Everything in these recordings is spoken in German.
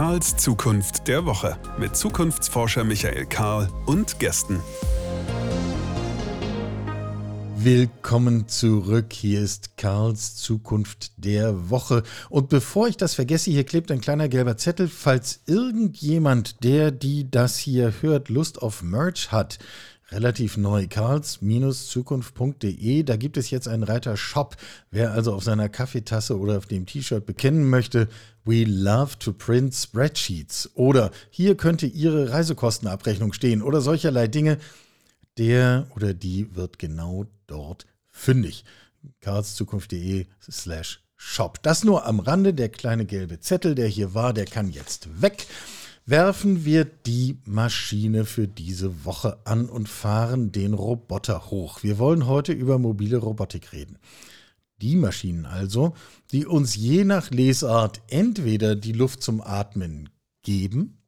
Karls Zukunft der Woche mit Zukunftsforscher Michael Karl und Gästen. Willkommen zurück. Hier ist Karls Zukunft der Woche. Und bevor ich das vergesse, hier klebt ein kleiner gelber Zettel. Falls irgendjemand, der die das hier hört, Lust auf Merch hat, relativ neu, karls-zukunft.de. Da gibt es jetzt einen Reiter Shop. Wer also auf seiner Kaffeetasse oder auf dem T-Shirt bekennen möchte, We love to print spreadsheets. Oder hier könnte Ihre Reisekostenabrechnung stehen oder solcherlei Dinge. Der oder die wird genau dort fündig. karlszukunft.de slash shop. Das nur am Rande. Der kleine gelbe Zettel, der hier war, der kann jetzt weg werfen wir die Maschine für diese Woche an und fahren den Roboter hoch. Wir wollen heute über mobile Robotik reden. Die Maschinen also, die uns je nach Lesart entweder die Luft zum Atmen geben,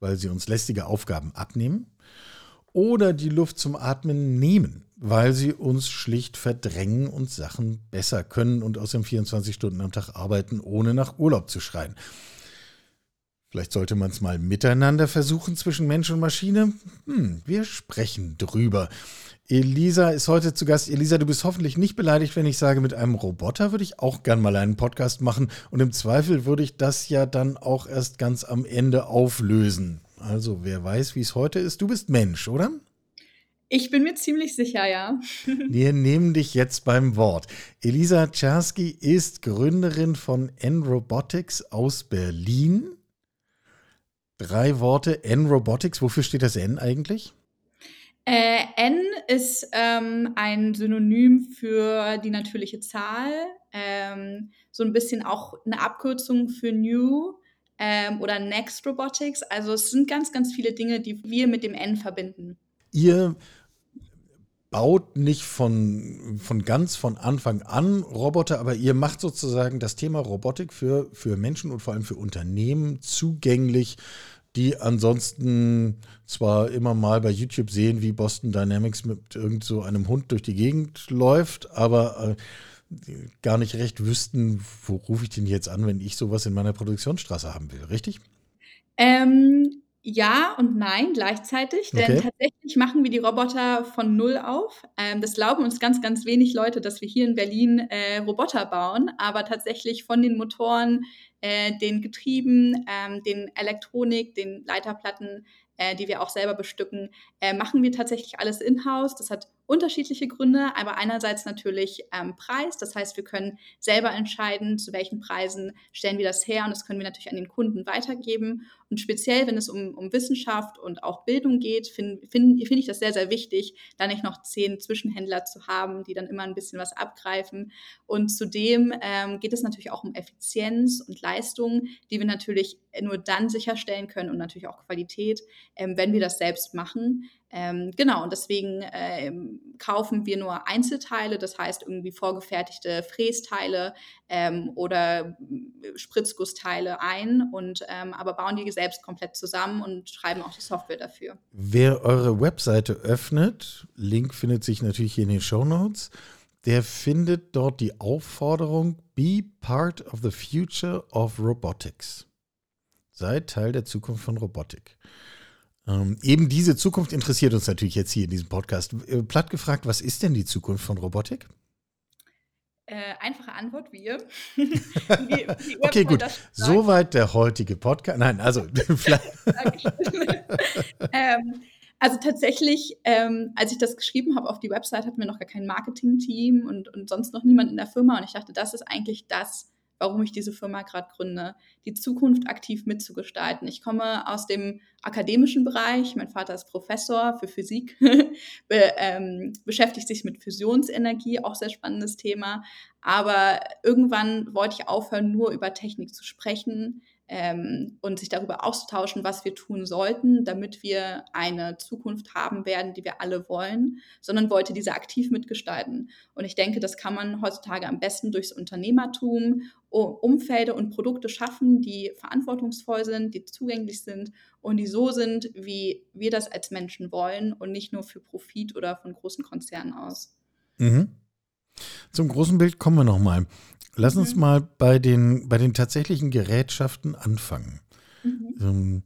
weil sie uns lästige Aufgaben abnehmen, oder die Luft zum Atmen nehmen, weil sie uns schlicht verdrängen und Sachen besser können und aus dem 24 Stunden am Tag arbeiten, ohne nach Urlaub zu schreien. Vielleicht sollte man es mal miteinander versuchen zwischen Mensch und Maschine. Hm, wir sprechen drüber. Elisa ist heute zu Gast. Elisa, du bist hoffentlich nicht beleidigt, wenn ich sage, mit einem Roboter würde ich auch gern mal einen Podcast machen. Und im Zweifel würde ich das ja dann auch erst ganz am Ende auflösen. Also, wer weiß, wie es heute ist. Du bist Mensch, oder? Ich bin mir ziemlich sicher, ja. Wir nehmen dich jetzt beim Wort. Elisa Czerski ist Gründerin von N-Robotics aus Berlin. Drei Worte. N-Robotics. Wofür steht das N eigentlich? Äh, N ist ähm, ein Synonym für die natürliche Zahl. Ähm, so ein bisschen auch eine Abkürzung für New ähm, oder Next Robotics. Also es sind ganz, ganz viele Dinge, die wir mit dem N verbinden. Ihr baut nicht von, von ganz von Anfang an Roboter, aber ihr macht sozusagen das Thema Robotik für, für Menschen und vor allem für Unternehmen zugänglich die ansonsten zwar immer mal bei YouTube sehen, wie Boston Dynamics mit irgend so einem Hund durch die Gegend läuft, aber äh, gar nicht recht wüssten, wo rufe ich den jetzt an, wenn ich sowas in meiner Produktionsstraße haben will, richtig? Ähm, ja und nein gleichzeitig, denn okay. tatsächlich machen wir die Roboter von Null auf. Ähm, das glauben uns ganz, ganz wenig Leute, dass wir hier in Berlin äh, Roboter bauen, aber tatsächlich von den Motoren, äh, den Getrieben, ähm, den Elektronik, den Leiterplatten, äh, die wir auch selber bestücken, äh, machen wir tatsächlich alles in-house. Das hat unterschiedliche Gründe, aber einerseits natürlich ähm, Preis. Das heißt, wir können selber entscheiden, zu welchen Preisen stellen wir das her und das können wir natürlich an den Kunden weitergeben. Und speziell, wenn es um, um Wissenschaft und auch Bildung geht, finde find, find ich das sehr, sehr wichtig, da nicht noch zehn Zwischenhändler zu haben, die dann immer ein bisschen was abgreifen. Und zudem ähm, geht es natürlich auch um Effizienz und Leistung, die wir natürlich nur dann sicherstellen können und natürlich auch Qualität, ähm, wenn wir das selbst machen. Ähm, genau, und deswegen ähm, kaufen wir nur Einzelteile, das heißt irgendwie vorgefertigte Frästeile ähm, oder äh, Spritzgussteile ein und ähm, aber bauen die selbst komplett zusammen und schreiben auch die Software dafür. Wer eure Webseite öffnet, Link findet sich natürlich hier in den Show Notes, der findet dort die Aufforderung Be part of the future of robotics. Seid Teil der Zukunft von Robotik. Ähm, eben diese Zukunft interessiert uns natürlich jetzt hier in diesem Podcast. Äh, platt gefragt, was ist denn die Zukunft von Robotik? Äh, einfache Antwort, wir. wie, wie okay, gut. Soweit der heutige Podcast. Nein, also ähm, also tatsächlich, ähm, als ich das geschrieben habe auf die Website, hatten wir noch gar kein Marketing-Team und, und sonst noch niemand in der Firma. Und ich dachte, das ist eigentlich das, warum ich diese Firma gerade gründe, die Zukunft aktiv mitzugestalten. Ich komme aus dem akademischen Bereich, mein Vater ist Professor für Physik, be, ähm, beschäftigt sich mit Fusionsenergie, auch sehr spannendes Thema. Aber irgendwann wollte ich aufhören, nur über Technik zu sprechen, ähm, und sich darüber auszutauschen, was wir tun sollten, damit wir eine Zukunft haben werden, die wir alle wollen, sondern wollte diese aktiv mitgestalten. Und ich denke, das kann man heutzutage am besten durchs Unternehmertum, Umfelder und Produkte schaffen, die verantwortungsvoll sind, die zugänglich sind und die so sind, wie wir das als Menschen wollen und nicht nur für Profit oder von großen Konzernen aus. Mhm. Zum großen Bild kommen wir nochmal. Lass uns mhm. mal bei den, bei den tatsächlichen Gerätschaften anfangen. Mhm. Ähm,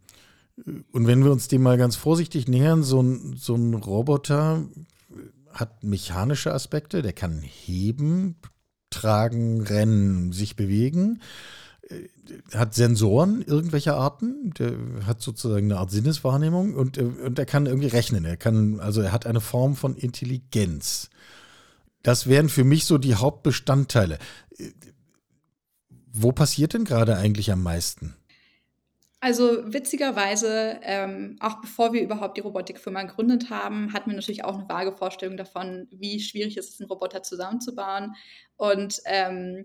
und wenn wir uns dem mal ganz vorsichtig nähern, so ein, so ein Roboter hat mechanische Aspekte, der kann heben, tragen, rennen, sich bewegen, äh, hat Sensoren irgendwelcher Arten, der hat sozusagen eine Art Sinneswahrnehmung und, äh, und er kann irgendwie rechnen. Er kann, also er hat eine Form von Intelligenz. Das wären für mich so die Hauptbestandteile. Wo passiert denn gerade eigentlich am meisten? Also witzigerweise, ähm, auch bevor wir überhaupt die Robotikfirma gegründet haben, hatten wir natürlich auch eine vage Vorstellung davon, wie schwierig es ist, einen Roboter zusammenzubauen. Und ähm,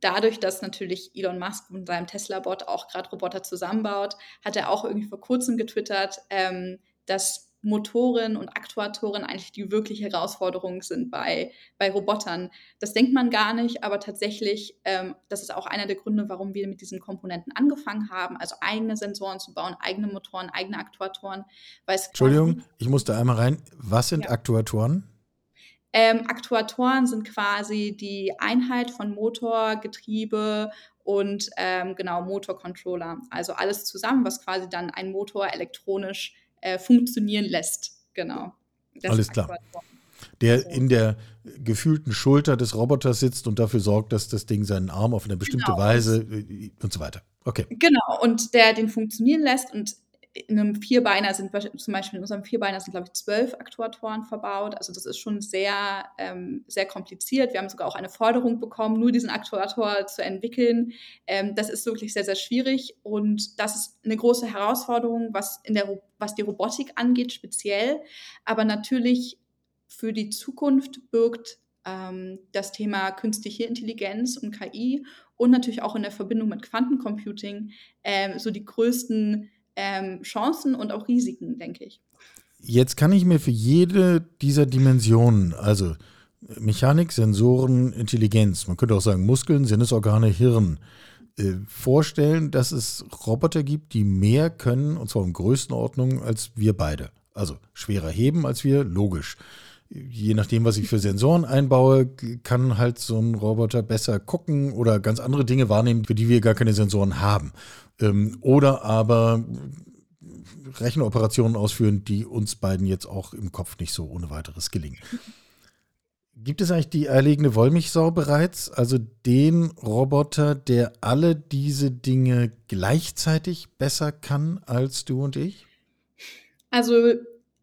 dadurch, dass natürlich Elon Musk mit seinem Tesla-Bot auch gerade Roboter zusammenbaut, hat er auch irgendwie vor kurzem getwittert, ähm, dass Motoren und Aktuatoren eigentlich die wirkliche Herausforderung sind bei, bei Robotern. Das denkt man gar nicht, aber tatsächlich, ähm, das ist auch einer der Gründe, warum wir mit diesen Komponenten angefangen haben, also eigene Sensoren zu bauen, eigene Motoren, eigene Aktuatoren. Entschuldigung, ich musste einmal rein. Was sind ja. Aktuatoren? Ähm, Aktuatoren sind quasi die Einheit von Motor, Getriebe und ähm, genau Motorcontroller. Also alles zusammen, was quasi dann ein Motor elektronisch äh, funktionieren lässt. Genau. Das Alles klar. Der in der gefühlten Schulter des Roboters sitzt und dafür sorgt, dass das Ding seinen Arm auf eine bestimmte genau. Weise äh, und so weiter. Okay. Genau, und der den funktionieren lässt und in einem Vierbeiner sind zum Beispiel in unserem Vierbeiner sind, glaube ich, zwölf Aktuatoren verbaut. Also das ist schon sehr, ähm, sehr kompliziert. Wir haben sogar auch eine Forderung bekommen, nur diesen Aktuator zu entwickeln. Ähm, das ist wirklich sehr, sehr schwierig und das ist eine große Herausforderung, was, in der, was die Robotik angeht, speziell. Aber natürlich für die Zukunft birgt ähm, das Thema künstliche Intelligenz und KI und natürlich auch in der Verbindung mit Quantencomputing ähm, so die größten ähm, Chancen und auch Risiken, denke ich. Jetzt kann ich mir für jede dieser Dimensionen, also Mechanik, Sensoren, Intelligenz, man könnte auch sagen Muskeln, Sinnesorgane, Hirn, äh, vorstellen, dass es Roboter gibt, die mehr können, und zwar in Größenordnung, als wir beide. Also schwerer heben als wir, logisch. Je nachdem, was ich für Sensoren einbaue, kann halt so ein Roboter besser gucken oder ganz andere Dinge wahrnehmen, für die wir gar keine Sensoren haben. Ähm, oder aber Rechenoperationen ausführen, die uns beiden jetzt auch im Kopf nicht so ohne weiteres gelingen. Gibt es eigentlich die eierlegende Wollmilchsau bereits? Also den Roboter, der alle diese Dinge gleichzeitig besser kann als du und ich? Also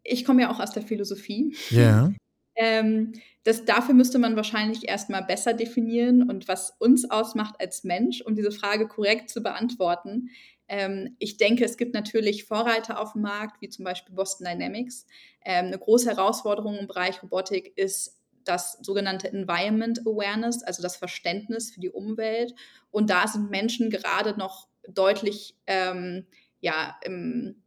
ich komme ja auch aus der Philosophie. Ja. Ähm, das, dafür müsste man wahrscheinlich erstmal besser definieren und was uns ausmacht als Mensch, um diese Frage korrekt zu beantworten. Ähm, ich denke, es gibt natürlich Vorreiter auf dem Markt, wie zum Beispiel Boston Dynamics. Ähm, eine große Herausforderung im Bereich Robotik ist das sogenannte Environment Awareness, also das Verständnis für die Umwelt. Und da sind Menschen gerade noch deutlich ähm, ja, im,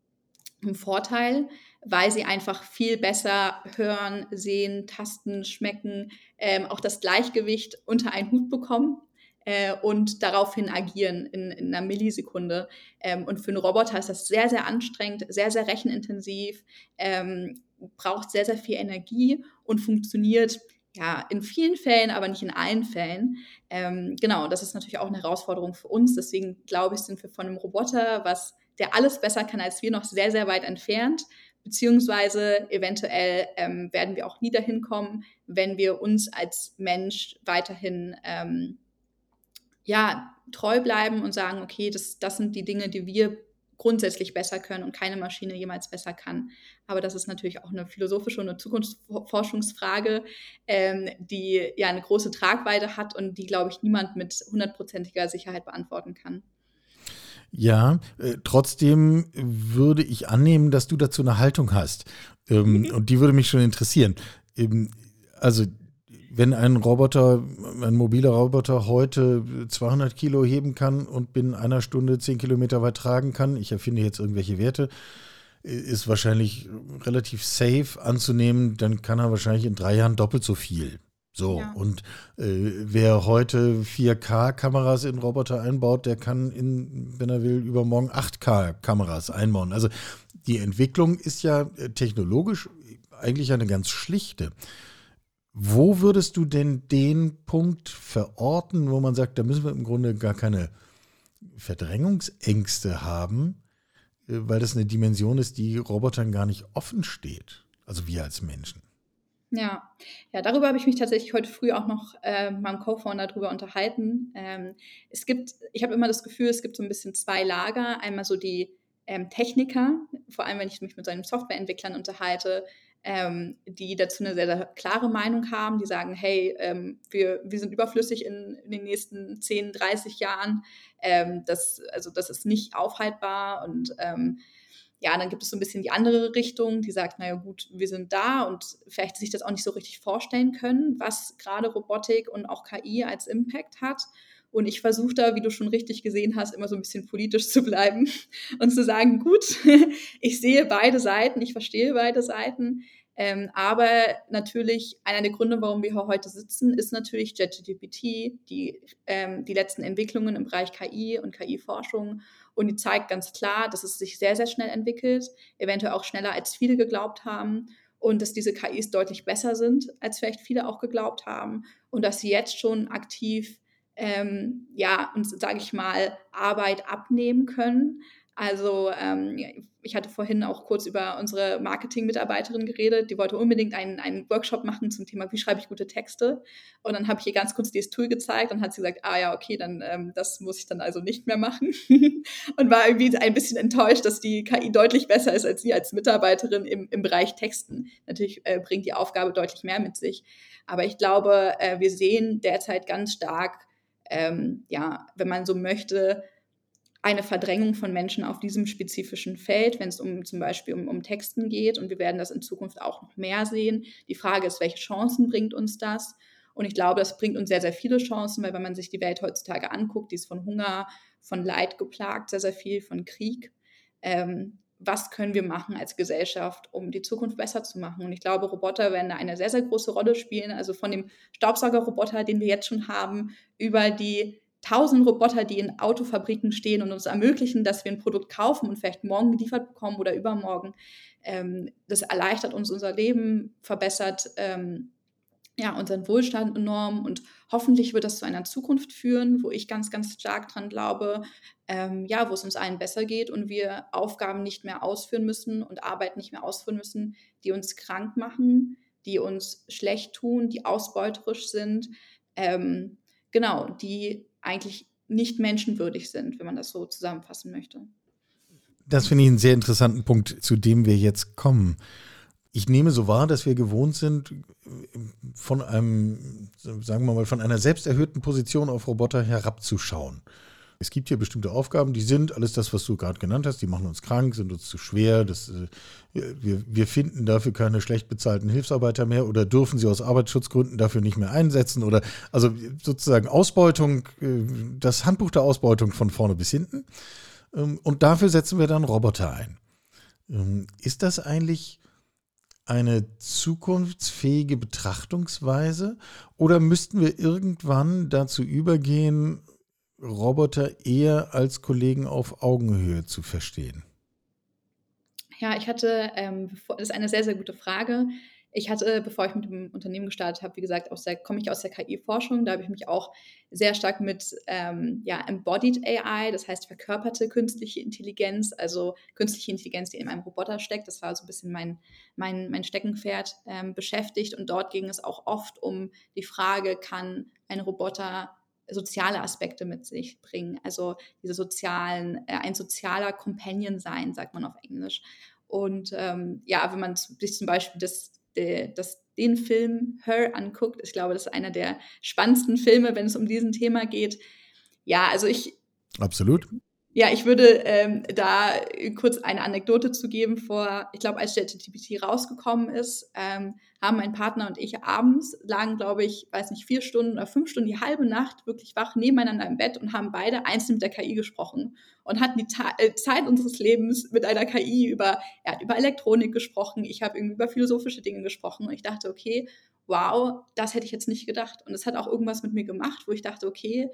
im Vorteil weil sie einfach viel besser hören, sehen, tasten, schmecken, ähm, auch das Gleichgewicht unter einen Hut bekommen äh, und daraufhin agieren in, in einer Millisekunde. Ähm, und für einen Roboter ist das sehr, sehr anstrengend, sehr, sehr rechenintensiv, ähm, braucht sehr, sehr viel Energie und funktioniert ja, in vielen Fällen, aber nicht in allen Fällen. Ähm, genau, das ist natürlich auch eine Herausforderung für uns. Deswegen glaube ich, sind wir von einem Roboter, was der alles besser kann als wir, noch sehr, sehr weit entfernt beziehungsweise eventuell ähm, werden wir auch nie dahin kommen, wenn wir uns als Mensch weiterhin ähm, ja, treu bleiben und sagen, okay, das, das sind die Dinge, die wir grundsätzlich besser können und keine Maschine jemals besser kann. Aber das ist natürlich auch eine philosophische und eine Zukunftsforschungsfrage, ähm, die ja eine große Tragweite hat und die, glaube ich, niemand mit hundertprozentiger Sicherheit beantworten kann. Ja, äh, trotzdem würde ich annehmen, dass du dazu eine Haltung hast. Ähm, mhm. Und die würde mich schon interessieren. Ähm, also, wenn ein Roboter, ein mobiler Roboter heute 200 Kilo heben kann und binnen einer Stunde 10 Kilometer weit tragen kann, ich erfinde jetzt irgendwelche Werte, äh, ist wahrscheinlich relativ safe anzunehmen, dann kann er wahrscheinlich in drei Jahren doppelt so viel. So, ja. und äh, wer heute 4K-Kameras in Roboter einbaut, der kann in, wenn er will, übermorgen 8K-Kameras einbauen. Also die Entwicklung ist ja äh, technologisch eigentlich eine ganz schlichte. Wo würdest du denn den Punkt verorten, wo man sagt, da müssen wir im Grunde gar keine Verdrängungsängste haben, weil das eine Dimension ist, die Robotern gar nicht offen steht. Also wir als Menschen. Ja, ja, darüber habe ich mich tatsächlich heute früh auch noch äh, mit meinem Co-Founder darüber unterhalten. Ähm, es gibt, ich habe immer das Gefühl, es gibt so ein bisschen zwei Lager. Einmal so die ähm, Techniker, vor allem wenn ich mich mit seinen Softwareentwicklern unterhalte, ähm, die dazu eine sehr, sehr, klare Meinung haben, die sagen, hey, ähm, wir, wir sind überflüssig in, in, den nächsten 10, 30 Jahren, ähm, das, also das ist nicht aufhaltbar und ähm, ja, dann gibt es so ein bisschen die andere Richtung, die sagt, naja gut, wir sind da und vielleicht sich das auch nicht so richtig vorstellen können, was gerade Robotik und auch KI als Impact hat. Und ich versuche da, wie du schon richtig gesehen hast, immer so ein bisschen politisch zu bleiben und zu sagen, gut, ich sehe beide Seiten, ich verstehe beide Seiten. Ähm, aber natürlich, einer der Gründe, warum wir heute sitzen, ist natürlich JetGPT, die, ähm, die letzten Entwicklungen im Bereich KI und KI-Forschung und die zeigt ganz klar, dass es sich sehr, sehr schnell entwickelt, eventuell auch schneller als viele geglaubt haben und dass diese KIs deutlich besser sind, als vielleicht viele auch geglaubt haben und dass sie jetzt schon aktiv, ähm, ja, uns, sage ich mal, Arbeit abnehmen können. Also ähm, ich hatte vorhin auch kurz über unsere Marketing-Mitarbeiterin geredet, die wollte unbedingt einen, einen Workshop machen zum Thema, wie schreibe ich gute Texte. Und dann habe ich ihr ganz kurz dieses Tool gezeigt und hat sie gesagt, ah ja, okay, dann ähm, das muss ich dann also nicht mehr machen. und war irgendwie ein bisschen enttäuscht, dass die KI deutlich besser ist als sie als Mitarbeiterin im, im Bereich Texten. Natürlich äh, bringt die Aufgabe deutlich mehr mit sich. Aber ich glaube, äh, wir sehen derzeit ganz stark, ähm, ja, wenn man so möchte, eine Verdrängung von Menschen auf diesem spezifischen Feld, wenn es um zum Beispiel um, um Texten geht. Und wir werden das in Zukunft auch noch mehr sehen. Die Frage ist, welche Chancen bringt uns das? Und ich glaube, das bringt uns sehr, sehr viele Chancen, weil wenn man sich die Welt heutzutage anguckt, die ist von Hunger, von Leid geplagt, sehr, sehr viel, von Krieg. Ähm, was können wir machen als Gesellschaft, um die Zukunft besser zu machen? Und ich glaube, Roboter werden da eine sehr, sehr große Rolle spielen. Also von dem Staubsaugerroboter, den wir jetzt schon haben, über die tausend Roboter, die in Autofabriken stehen und uns ermöglichen, dass wir ein Produkt kaufen und vielleicht morgen geliefert bekommen oder übermorgen. Ähm, das erleichtert uns unser Leben, verbessert ähm, ja, unseren Wohlstand enorm und hoffentlich wird das zu einer Zukunft führen, wo ich ganz, ganz stark dran glaube, ähm, ja, wo es uns allen besser geht und wir Aufgaben nicht mehr ausführen müssen und Arbeit nicht mehr ausführen müssen, die uns krank machen, die uns schlecht tun, die ausbeuterisch sind, ähm, genau, die eigentlich nicht menschenwürdig sind, wenn man das so zusammenfassen möchte. Das finde ich einen sehr interessanten Punkt, zu dem wir jetzt kommen. Ich nehme so wahr, dass wir gewohnt sind, von einem, sagen wir mal, von einer selbsterhöhten Position auf Roboter herabzuschauen. Es gibt hier bestimmte Aufgaben, die sind alles das, was du gerade genannt hast, die machen uns krank, sind uns zu schwer. Das, äh, wir, wir finden dafür keine schlecht bezahlten Hilfsarbeiter mehr oder dürfen sie aus Arbeitsschutzgründen dafür nicht mehr einsetzen oder also sozusagen Ausbeutung, äh, das Handbuch der Ausbeutung von vorne bis hinten. Ähm, und dafür setzen wir dann Roboter ein. Ähm, ist das eigentlich eine zukunftsfähige Betrachtungsweise oder müssten wir irgendwann dazu übergehen, Roboter eher als Kollegen auf Augenhöhe zu verstehen? Ja, ich hatte, ähm, das ist eine sehr, sehr gute Frage. Ich hatte, bevor ich mit dem Unternehmen gestartet habe, wie gesagt, aus der, komme ich aus der KI-Forschung. Da habe ich mich auch sehr stark mit ähm, ja, Embodied AI, das heißt verkörperte künstliche Intelligenz, also künstliche Intelligenz, die in einem Roboter steckt. Das war so ein bisschen mein, mein, mein Steckenpferd ähm, beschäftigt. Und dort ging es auch oft um die Frage, kann ein Roboter soziale Aspekte mit sich bringen. Also diese sozialen, äh, ein sozialer Companion sein, sagt man auf Englisch. Und ähm, ja, wenn man sich zum Beispiel das, das, den Film Her anguckt, ich glaube, das ist einer der spannendsten Filme, wenn es um diesen Thema geht. Ja, also ich. Absolut. Ja, ich würde ähm, da kurz eine Anekdote zu geben. Vor, ich glaube, als ChatGPT rausgekommen ist, ähm, haben mein Partner und ich abends, lagen, glaube ich, weiß nicht, vier Stunden oder fünf Stunden, die halbe Nacht wirklich wach nebeneinander im Bett und haben beide einzeln mit der KI gesprochen und hatten die Ta äh, Zeit unseres Lebens mit einer KI über, er hat über Elektronik gesprochen, ich habe irgendwie über philosophische Dinge gesprochen und ich dachte, okay, wow, das hätte ich jetzt nicht gedacht. Und es hat auch irgendwas mit mir gemacht, wo ich dachte, okay,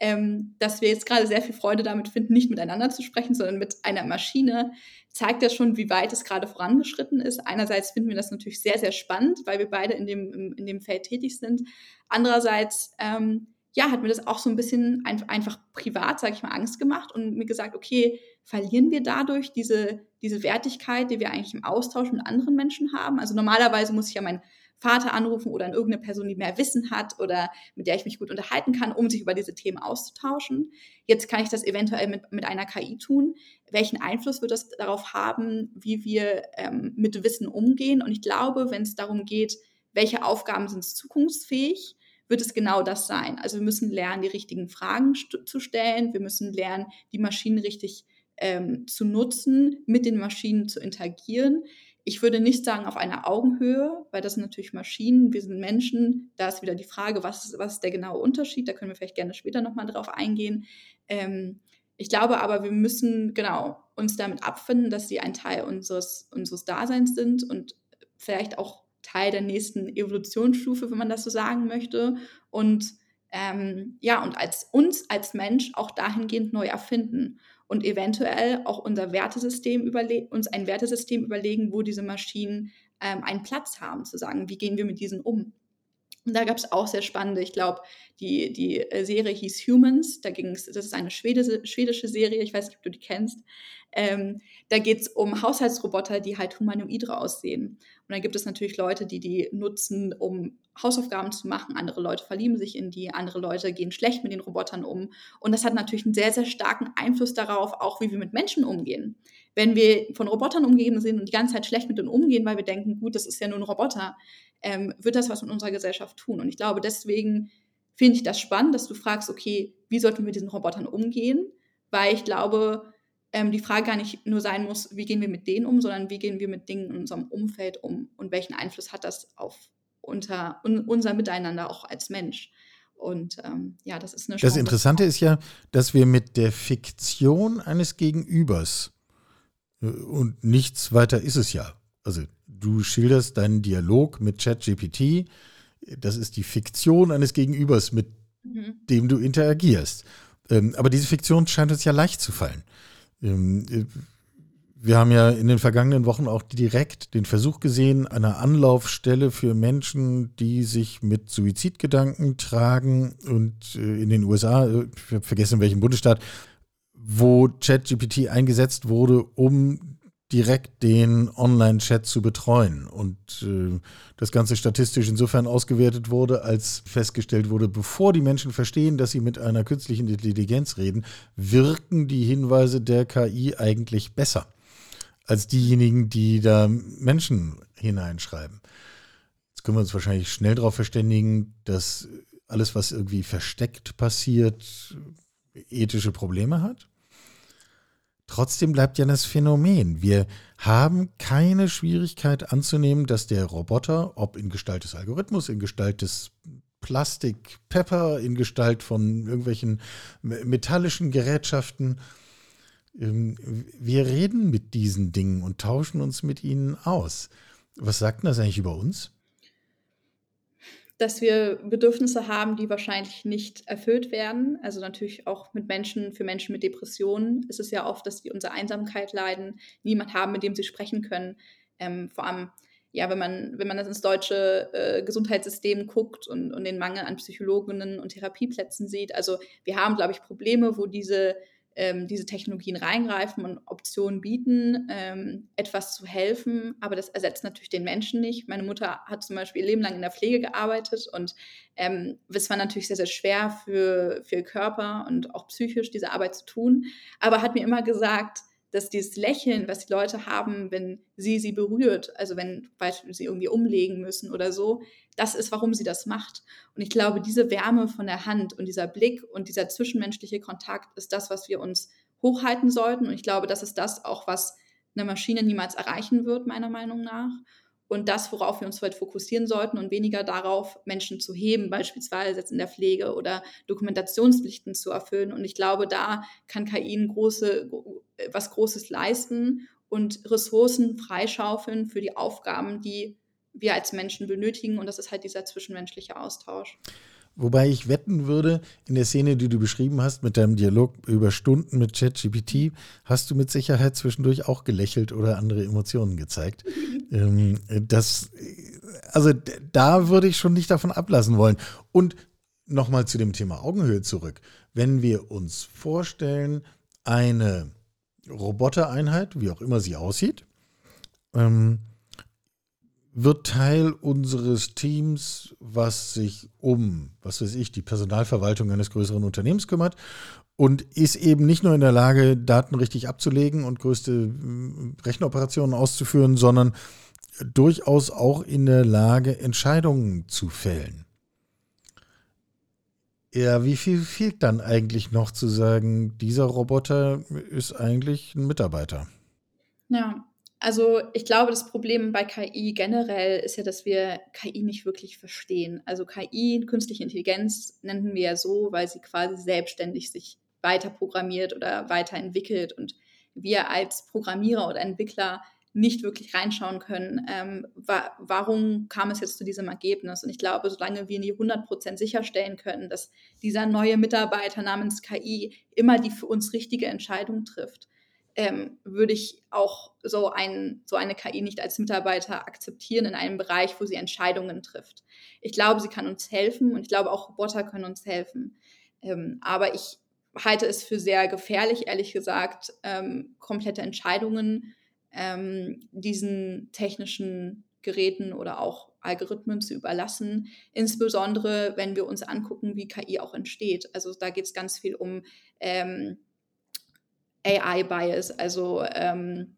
ähm, dass wir jetzt gerade sehr viel Freude damit finden, nicht miteinander zu sprechen, sondern mit einer Maschine, zeigt ja schon, wie weit es gerade vorangeschritten ist. Einerseits finden wir das natürlich sehr, sehr spannend, weil wir beide in dem, in dem Feld tätig sind. Andererseits, ähm, ja, hat mir das auch so ein bisschen ein, einfach privat, sage ich mal, Angst gemacht und mir gesagt, okay, verlieren wir dadurch diese, diese Wertigkeit, die wir eigentlich im Austausch mit anderen Menschen haben? Also normalerweise muss ich ja meinen Vater anrufen oder an irgendeine Person, die mehr Wissen hat oder mit der ich mich gut unterhalten kann, um sich über diese Themen auszutauschen. Jetzt kann ich das eventuell mit, mit einer KI tun. Welchen Einfluss wird das darauf haben, wie wir ähm, mit Wissen umgehen? Und ich glaube, wenn es darum geht, welche Aufgaben sind zukunftsfähig, wird es genau das sein. Also wir müssen lernen, die richtigen Fragen zu stellen. Wir müssen lernen, die Maschinen richtig ähm, zu nutzen, mit den Maschinen zu interagieren. Ich würde nicht sagen auf einer Augenhöhe, weil das sind natürlich Maschinen, wir sind Menschen. Da ist wieder die Frage, was ist, was ist der genaue Unterschied? Da können wir vielleicht gerne später nochmal drauf eingehen. Ähm, ich glaube aber, wir müssen genau uns damit abfinden, dass sie ein Teil unseres, unseres Daseins sind und vielleicht auch Teil der nächsten Evolutionsstufe, wenn man das so sagen möchte. Und ähm, ja, und als uns als Mensch auch dahingehend neu erfinden und eventuell auch unser Wertesystem uns ein Wertesystem überlegen, wo diese Maschinen ähm, einen Platz haben, zu sagen, wie gehen wir mit diesen um. Und da gab es auch sehr spannende, ich glaube, die, die Serie hieß Humans, da ging das ist eine schwedische, schwedische Serie, ich weiß nicht, ob du die kennst. Ähm, da geht es um Haushaltsroboter, die halt humanoide aussehen. Und dann gibt es natürlich Leute, die die nutzen, um Hausaufgaben zu machen. Andere Leute verlieben sich in die, andere Leute gehen schlecht mit den Robotern um. Und das hat natürlich einen sehr, sehr starken Einfluss darauf, auch wie wir mit Menschen umgehen. Wenn wir von Robotern umgeben sind und die ganze Zeit schlecht mit denen umgehen, weil wir denken, gut, das ist ja nur ein Roboter, ähm, wird das was mit unserer Gesellschaft tun. Und ich glaube, deswegen finde ich das spannend, dass du fragst, okay, wie sollten wir mit diesen Robotern umgehen? Weil ich glaube, ähm, die Frage gar nicht nur sein muss, wie gehen wir mit denen um, sondern wie gehen wir mit Dingen in unserem Umfeld um und welchen Einfluss hat das auf unter, un, unser Miteinander auch als Mensch. Und ähm, ja, das ist eine Chance. Das Interessante ist ja, dass wir mit der Fiktion eines Gegenübers äh, und nichts weiter ist es ja. Also du schilderst deinen Dialog mit ChatGPT. Das ist die Fiktion eines Gegenübers, mit mhm. dem du interagierst. Ähm, aber diese Fiktion scheint uns ja leicht zu fallen. Ähm, äh, wir haben ja in den vergangenen Wochen auch direkt den Versuch gesehen, einer Anlaufstelle für Menschen, die sich mit Suizidgedanken tragen und äh, in den USA, äh, ich habe vergessen in welchem Bundesstaat, wo ChatGPT eingesetzt wurde, um direkt den Online-Chat zu betreuen. Und äh, das Ganze statistisch insofern ausgewertet wurde, als festgestellt wurde, bevor die Menschen verstehen, dass sie mit einer künstlichen Intelligenz reden, wirken die Hinweise der KI eigentlich besser als diejenigen, die da Menschen hineinschreiben. Jetzt können wir uns wahrscheinlich schnell darauf verständigen, dass alles, was irgendwie versteckt passiert, ethische Probleme hat. Trotzdem bleibt ja das Phänomen. Wir haben keine Schwierigkeit anzunehmen, dass der Roboter, ob in Gestalt des Algorithmus, in Gestalt des Plastik, Pepper, in Gestalt von irgendwelchen metallischen Gerätschaften, ähm, wir reden mit diesen Dingen und tauschen uns mit ihnen aus. Was sagt denn das eigentlich über uns? Dass wir Bedürfnisse haben, die wahrscheinlich nicht erfüllt werden. Also natürlich auch mit Menschen, für Menschen mit Depressionen ist es ja oft, dass die unter Einsamkeit leiden, niemand haben, mit dem sie sprechen können. Ähm, vor allem, ja, wenn man, wenn man das ins deutsche äh, Gesundheitssystem guckt und, und den Mangel an Psychologinnen und Therapieplätzen sieht. Also wir haben, glaube ich, Probleme, wo diese ähm, diese Technologien reingreifen und Optionen bieten, ähm, etwas zu helfen. Aber das ersetzt natürlich den Menschen nicht. Meine Mutter hat zum Beispiel ihr Leben lang in der Pflege gearbeitet und ähm, es war natürlich sehr, sehr schwer für, für Körper und auch psychisch diese Arbeit zu tun. Aber hat mir immer gesagt, dass dieses Lächeln, was die Leute haben, wenn sie sie berührt, also wenn beispielsweise sie irgendwie umlegen müssen oder so, das ist, warum sie das macht. Und ich glaube, diese Wärme von der Hand und dieser Blick und dieser zwischenmenschliche Kontakt ist das, was wir uns hochhalten sollten. Und ich glaube, das ist das auch, was eine Maschine niemals erreichen wird, meiner Meinung nach und das, worauf wir uns heute fokussieren sollten und weniger darauf, Menschen zu heben, beispielsweise jetzt in der Pflege oder Dokumentationspflichten zu erfüllen. Und ich glaube, da kann KI ein große, was Großes leisten und Ressourcen freischaufeln für die Aufgaben, die wir als Menschen benötigen. Und das ist halt dieser zwischenmenschliche Austausch. Wobei ich wetten würde, in der Szene, die du beschrieben hast, mit deinem Dialog über Stunden mit ChatGPT, hast du mit Sicherheit zwischendurch auch gelächelt oder andere Emotionen gezeigt. ähm, das, also da würde ich schon nicht davon ablassen wollen. Und nochmal zu dem Thema Augenhöhe zurück. Wenn wir uns vorstellen, eine Robotereinheit, wie auch immer sie aussieht, ähm, wird Teil unseres Teams, was sich um, was weiß ich, die Personalverwaltung eines größeren Unternehmens kümmert und ist eben nicht nur in der Lage, Daten richtig abzulegen und größte hm, Rechenoperationen auszuführen, sondern durchaus auch in der Lage, Entscheidungen zu fällen. Ja, wie viel fehlt dann eigentlich noch zu sagen, dieser Roboter ist eigentlich ein Mitarbeiter? Ja, also ich glaube, das Problem bei KI generell ist ja, dass wir KI nicht wirklich verstehen. Also KI, künstliche Intelligenz, nennen wir ja so, weil sie quasi selbstständig sich weiter programmiert oder weiterentwickelt und wir als Programmierer oder Entwickler nicht wirklich reinschauen können, ähm, wa warum kam es jetzt zu diesem Ergebnis. Und ich glaube, solange wir nie 100% sicherstellen können, dass dieser neue Mitarbeiter namens KI immer die für uns richtige Entscheidung trifft, ähm, würde ich auch so, ein, so eine KI nicht als Mitarbeiter akzeptieren in einem Bereich, wo sie Entscheidungen trifft. Ich glaube, sie kann uns helfen und ich glaube, auch Roboter können uns helfen. Ähm, aber ich halte es für sehr gefährlich, ehrlich gesagt, ähm, komplette Entscheidungen ähm, diesen technischen Geräten oder auch Algorithmen zu überlassen, insbesondere wenn wir uns angucken, wie KI auch entsteht. Also da geht es ganz viel um ähm, AI-Bias, also ähm,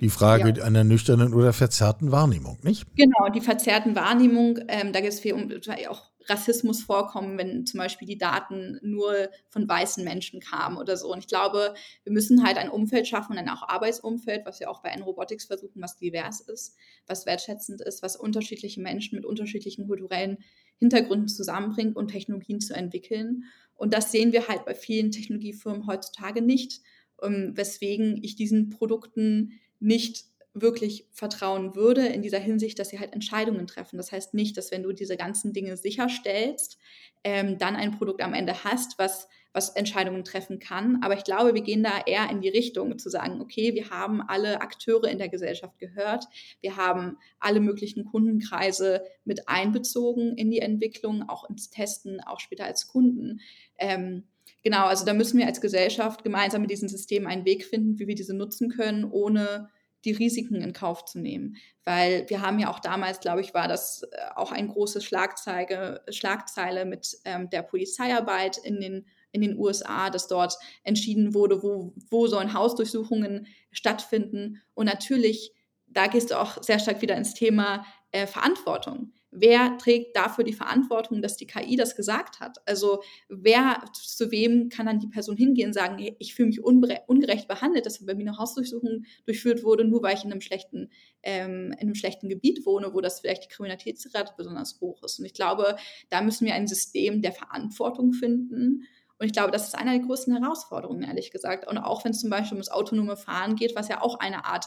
die Frage ja. einer nüchternen oder verzerrten Wahrnehmung, nicht? Genau, die verzerrten Wahrnehmung, ähm, da geht es viel um auch Rassismus vorkommen, wenn zum Beispiel die Daten nur von weißen Menschen kamen oder so. Und ich glaube, wir müssen halt ein Umfeld schaffen, ein auch Arbeitsumfeld, was wir auch bei N-Robotics versuchen, was divers ist, was wertschätzend ist, was unterschiedliche Menschen mit unterschiedlichen kulturellen Hintergründen zusammenbringt und Technologien zu entwickeln. Und das sehen wir halt bei vielen Technologiefirmen heutzutage nicht, um, weswegen ich diesen Produkten nicht wirklich vertrauen würde in dieser Hinsicht, dass sie halt Entscheidungen treffen. Das heißt nicht, dass wenn du diese ganzen Dinge sicherstellst, ähm, dann ein Produkt am Ende hast, was, was Entscheidungen treffen kann. Aber ich glaube, wir gehen da eher in die Richtung zu sagen, okay, wir haben alle Akteure in der Gesellschaft gehört, wir haben alle möglichen Kundenkreise mit einbezogen in die Entwicklung, auch ins Testen, auch später als Kunden. Ähm, genau, also da müssen wir als Gesellschaft gemeinsam mit diesen Systemen einen Weg finden, wie wir diese nutzen können, ohne die Risiken in Kauf zu nehmen. Weil wir haben ja auch damals, glaube ich, war das äh, auch ein großes Schlagzeile, Schlagzeile mit ähm, der Polizeiarbeit in den, in den USA, dass dort entschieden wurde, wo, wo sollen Hausdurchsuchungen stattfinden. Und natürlich, da gehst du auch sehr stark wieder ins Thema äh, Verantwortung wer trägt dafür die Verantwortung, dass die KI das gesagt hat? Also wer, zu wem kann dann die Person hingehen und sagen, ich fühle mich ungerecht behandelt, dass bei mir eine Hausdurchsuchung durchführt wurde, nur weil ich in einem schlechten, ähm, in einem schlechten Gebiet wohne, wo das vielleicht die Kriminalitätsrate besonders hoch ist. Und ich glaube, da müssen wir ein System der Verantwortung finden. Und ich glaube, das ist eine der größten Herausforderungen, ehrlich gesagt. Und auch wenn es zum Beispiel um das autonome Fahren geht, was ja auch eine Art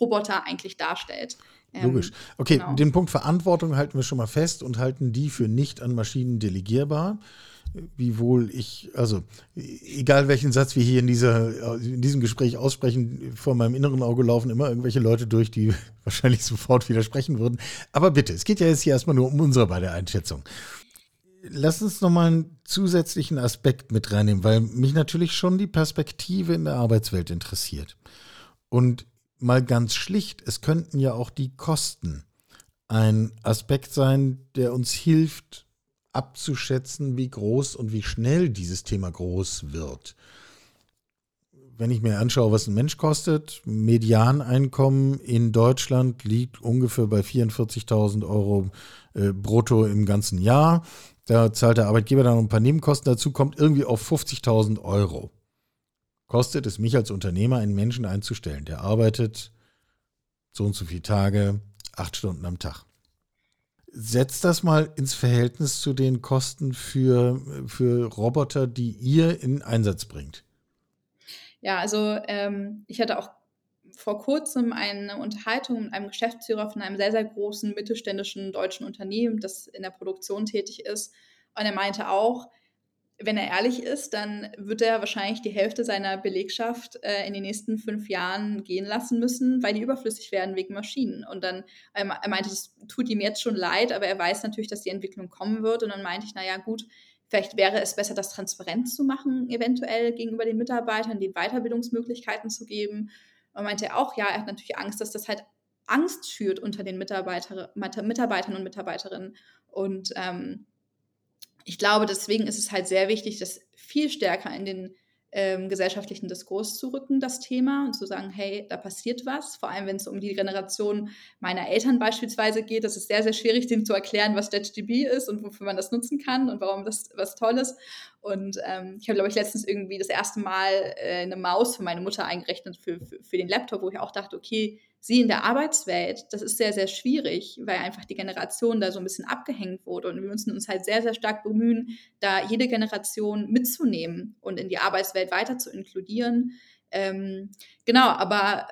Roboter eigentlich darstellt. Ähm, Logisch. Okay, genau. den Punkt Verantwortung halten wir schon mal fest und halten die für nicht an Maschinen delegierbar. Wiewohl ich, also egal welchen Satz wir hier in, dieser, in diesem Gespräch aussprechen, vor meinem inneren Auge laufen immer irgendwelche Leute durch, die wahrscheinlich sofort widersprechen würden. Aber bitte, es geht ja jetzt hier erstmal nur um unsere beide Einschätzung. Lass uns nochmal einen zusätzlichen Aspekt mit reinnehmen, weil mich natürlich schon die Perspektive in der Arbeitswelt interessiert. Und mal ganz schlicht, es könnten ja auch die Kosten ein Aspekt sein, der uns hilft abzuschätzen, wie groß und wie schnell dieses Thema groß wird. Wenn ich mir anschaue, was ein Mensch kostet, Medianeinkommen in Deutschland liegt ungefähr bei 44.000 Euro äh, brutto im ganzen Jahr. Da zahlt der Arbeitgeber dann ein paar Nebenkosten dazu, kommt irgendwie auf 50.000 Euro kostet es mich als Unternehmer, einen Menschen einzustellen, der arbeitet so und so viele Tage, acht Stunden am Tag. Setzt das mal ins Verhältnis zu den Kosten für, für Roboter, die ihr in Einsatz bringt. Ja, also ähm, ich hatte auch vor kurzem eine Unterhaltung mit einem Geschäftsführer von einem sehr, sehr großen mittelständischen deutschen Unternehmen, das in der Produktion tätig ist. Und er meinte auch, wenn er ehrlich ist, dann wird er wahrscheinlich die Hälfte seiner Belegschaft äh, in den nächsten fünf Jahren gehen lassen müssen, weil die überflüssig werden wegen Maschinen. Und dann, ähm, er meinte, es tut ihm jetzt schon leid, aber er weiß natürlich, dass die Entwicklung kommen wird. Und dann meinte ich, naja, gut, vielleicht wäre es besser, das transparent zu machen, eventuell gegenüber den Mitarbeitern, den Weiterbildungsmöglichkeiten zu geben. Und meinte er auch, ja, er hat natürlich Angst, dass das halt Angst schürt unter den Mitarbeiter, Mitarbeitern und Mitarbeiterinnen. Und ähm, ich glaube, deswegen ist es halt sehr wichtig, das viel stärker in den ähm, gesellschaftlichen Diskurs zu rücken, das Thema, und zu sagen, hey, da passiert was. Vor allem, wenn es um die Generation meiner Eltern beispielsweise geht. Das ist sehr, sehr schwierig, denen zu erklären, was JetGB ist und wofür man das nutzen kann und warum das was Tolles. Und ähm, ich habe, glaube ich, letztens irgendwie das erste Mal äh, eine Maus für meine Mutter eingerechnet für, für, für den Laptop, wo ich auch dachte, okay, sie in der Arbeitswelt, das ist sehr, sehr schwierig, weil einfach die Generation da so ein bisschen abgehängt wurde. Und wir müssen uns halt sehr, sehr stark bemühen, da jede Generation mitzunehmen und in die Arbeitswelt weiter zu inkludieren. Ähm, genau, aber